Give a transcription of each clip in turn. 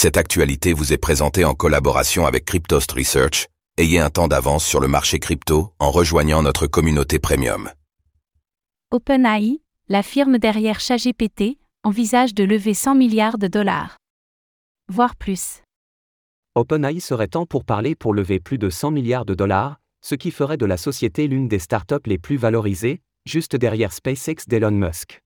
Cette actualité vous est présentée en collaboration avec Cryptost Research. Ayez un temps d'avance sur le marché crypto en rejoignant notre communauté premium. OpenAI, la firme derrière ChatGPT, envisage de lever 100 milliards de dollars. Voire plus. OpenAI serait temps pour parler pour lever plus de 100 milliards de dollars, ce qui ferait de la société l'une des startups les plus valorisées, juste derrière SpaceX d'Elon Musk.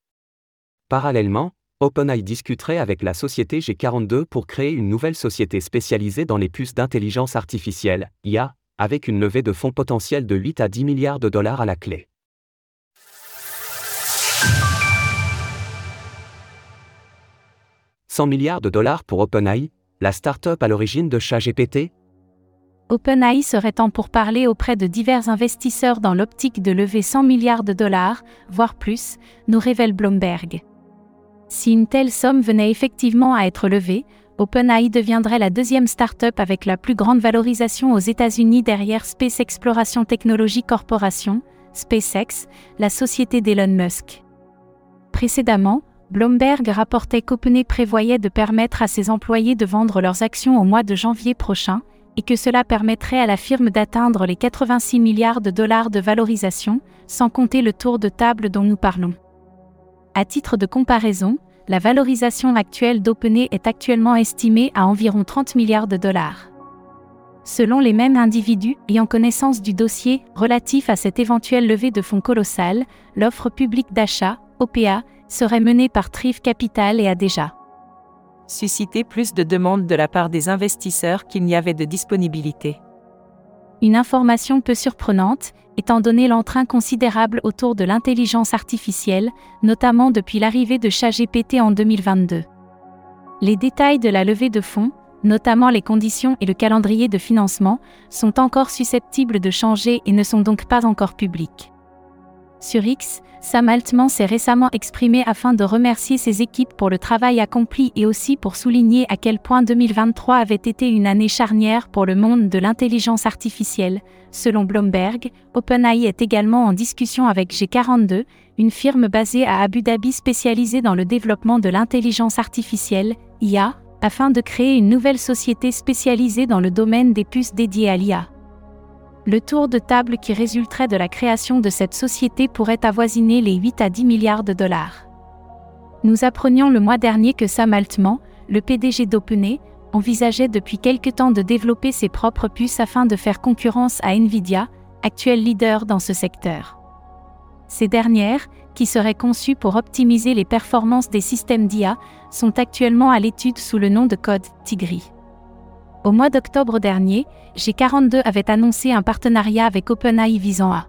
Parallèlement, OpenAI discuterait avec la société G42 pour créer une nouvelle société spécialisée dans les puces d'intelligence artificielle, IA, avec une levée de fonds potentielle de 8 à 10 milliards de dollars à la clé. « 100 milliards de dollars pour OpenAI, la start-up à l'origine de ChatGPT? OpenAI serait en parler auprès de divers investisseurs dans l'optique de lever 100 milliards de dollars, voire plus, nous révèle Bloomberg. Si une telle somme venait effectivement à être levée, OpenAI deviendrait la deuxième start-up avec la plus grande valorisation aux États-Unis derrière Space Exploration Technology Corporation, SpaceX, la société d'Elon Musk. Précédemment, Bloomberg rapportait qu'OpenAI prévoyait de permettre à ses employés de vendre leurs actions au mois de janvier prochain, et que cela permettrait à la firme d'atteindre les 86 milliards de dollars de valorisation, sans compter le tour de table dont nous parlons. À titre de comparaison, la valorisation actuelle d'OpenAI est actuellement estimée à environ 30 milliards de dollars. Selon les mêmes individus ayant connaissance du dossier relatif à cette éventuelle levée de fonds colossale, l'offre publique d'achat, OPA, serait menée par Triv Capital et a déjà suscité plus de demandes de la part des investisseurs qu'il n'y avait de disponibilité. Une information peu surprenante, étant donné l'entrain considérable autour de l'intelligence artificielle, notamment depuis l'arrivée de ChatGPT en 2022. Les détails de la levée de fonds, notamment les conditions et le calendrier de financement, sont encore susceptibles de changer et ne sont donc pas encore publics. Sur X, Sam Altman s'est récemment exprimé afin de remercier ses équipes pour le travail accompli et aussi pour souligner à quel point 2023 avait été une année charnière pour le monde de l'intelligence artificielle. Selon Bloomberg, OpenAI est également en discussion avec G42, une firme basée à Abu Dhabi spécialisée dans le développement de l'intelligence artificielle, IA, afin de créer une nouvelle société spécialisée dans le domaine des puces dédiées à l'IA. Le tour de table qui résulterait de la création de cette société pourrait avoisiner les 8 à 10 milliards de dollars. Nous apprenions le mois dernier que Sam Altman, le PDG d'OpenAI, envisageait depuis quelque temps de développer ses propres puces afin de faire concurrence à Nvidia, actuel leader dans ce secteur. Ces dernières, qui seraient conçues pour optimiser les performances des systèmes d'IA, sont actuellement à l'étude sous le nom de code Tigri. Au mois d'octobre dernier, G42 avait annoncé un partenariat avec OpenAI visant à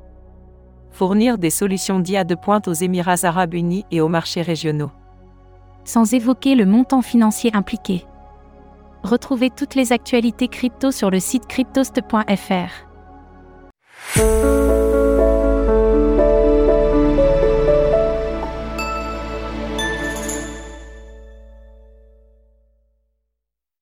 fournir des solutions d'IA de pointe aux Émirats arabes unis et aux marchés régionaux. Sans évoquer le montant financier impliqué. Retrouvez toutes les actualités crypto sur le site cryptost.fr.